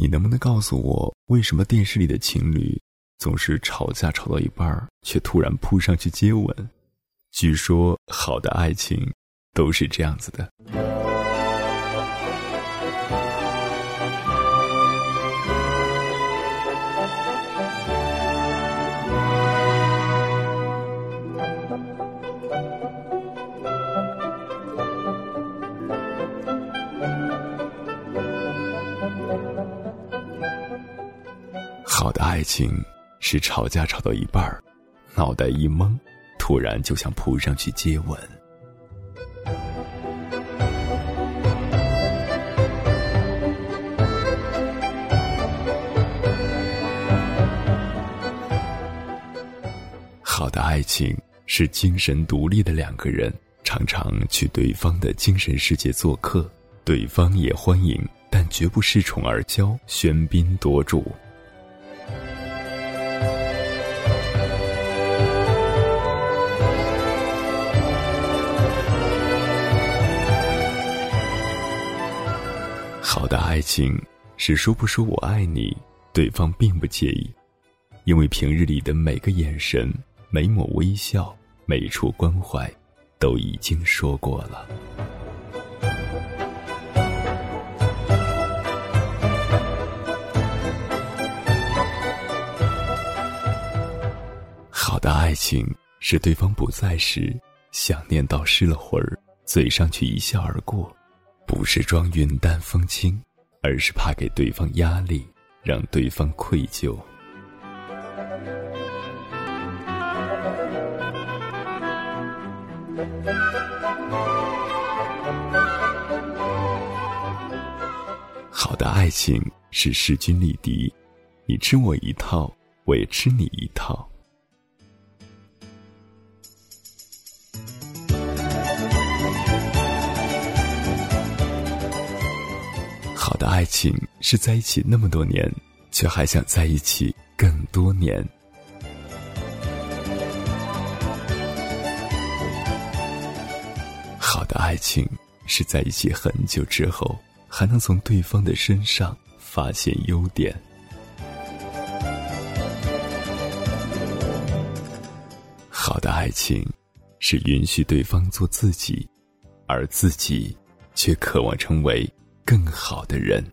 你能不能告诉我，为什么电视里的情侣总是吵架吵到一半儿，却突然扑上去接吻？据说好的爱情都是这样子的。好的爱情是吵架吵到一半儿，脑袋一懵，突然就想扑上去接吻。好的爱情是精神独立的两个人，常常去对方的精神世界做客，对方也欢迎，但绝不恃宠而骄、喧宾夺主。好的爱情是说不说我爱你，对方并不介意，因为平日里的每个眼神、每抹微笑、每处关怀，都已经说过了。好的爱情是对方不在时，想念到失了魂儿，嘴上却一笑而过。不是装云淡风轻，而是怕给对方压力，让对方愧疚。好的爱情是势均力敌，你吃我一套，我也吃你一套。好的爱情是在一起那么多年，却还想在一起更多年。好的爱情是在一起很久之后，还能从对方的身上发现优点。好的爱情是允许对方做自己，而自己却渴望成为。更好的人。